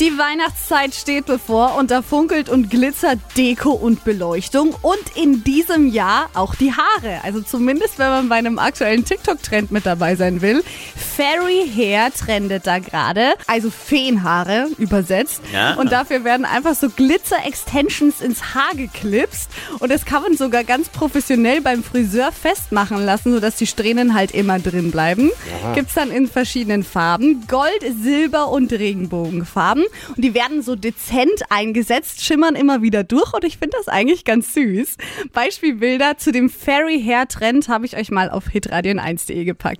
Die Weihnachtszeit steht bevor und da funkelt und glitzert Deko und Beleuchtung und in diesem Jahr auch die Haare. Also zumindest, wenn man bei einem aktuellen TikTok-Trend mit dabei sein will. Fairy Hair trendet da gerade, also Feenhaare übersetzt. Ja. Und dafür werden einfach so Glitzer-Extensions ins Haar geklipst und das kann man sogar ganz professionell beim Friseur festmachen lassen, sodass die Strähnen halt immer drin bleiben. Gibt's dann in verschiedenen Farben, Gold, Silber und Regenbogenfarben und die werden so dezent eingesetzt, schimmern immer wieder durch und ich finde das eigentlich ganz süß. Beispielbilder zu dem Fairy Hair Trend habe ich euch mal auf hitradion1.de gepackt.